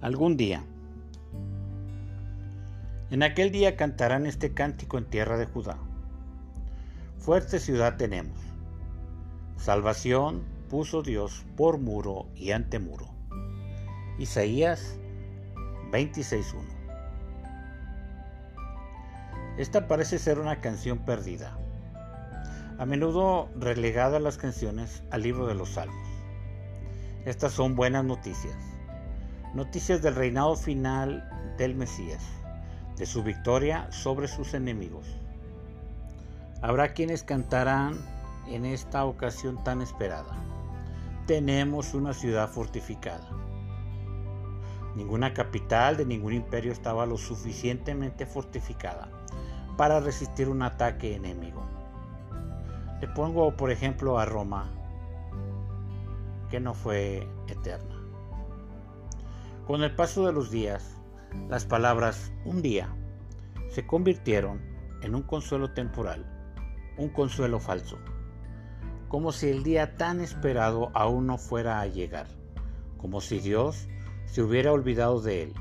Algún día. En aquel día cantarán este cántico en tierra de Judá. Fuerte ciudad tenemos. Salvación puso Dios por muro y ante muro. Isaías 26.1. Esta parece ser una canción perdida, a menudo relegada las canciones al libro de los Salmos. Estas son buenas noticias, noticias del reinado final del Mesías, de su victoria sobre sus enemigos. Habrá quienes cantarán en esta ocasión tan esperada. Tenemos una ciudad fortificada. Ninguna capital de ningún imperio estaba lo suficientemente fortificada para resistir un ataque enemigo. Le pongo por ejemplo a Roma, que no fue eterna. Con el paso de los días, las palabras un día se convirtieron en un consuelo temporal, un consuelo falso, como si el día tan esperado aún no fuera a llegar, como si Dios se hubiera olvidado de él,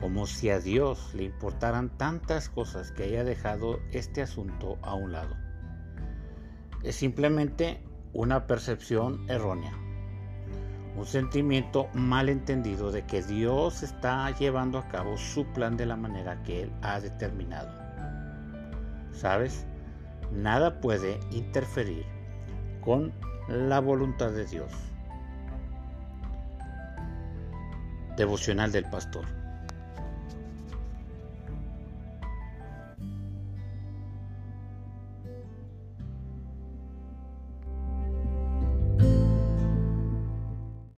como si a Dios le importaran tantas cosas que haya dejado este asunto a un lado. Es simplemente una percepción errónea, un sentimiento mal entendido de que Dios está llevando a cabo su plan de la manera que Él ha determinado. ¿Sabes? Nada puede interferir con la voluntad de Dios. Devocional del Pastor.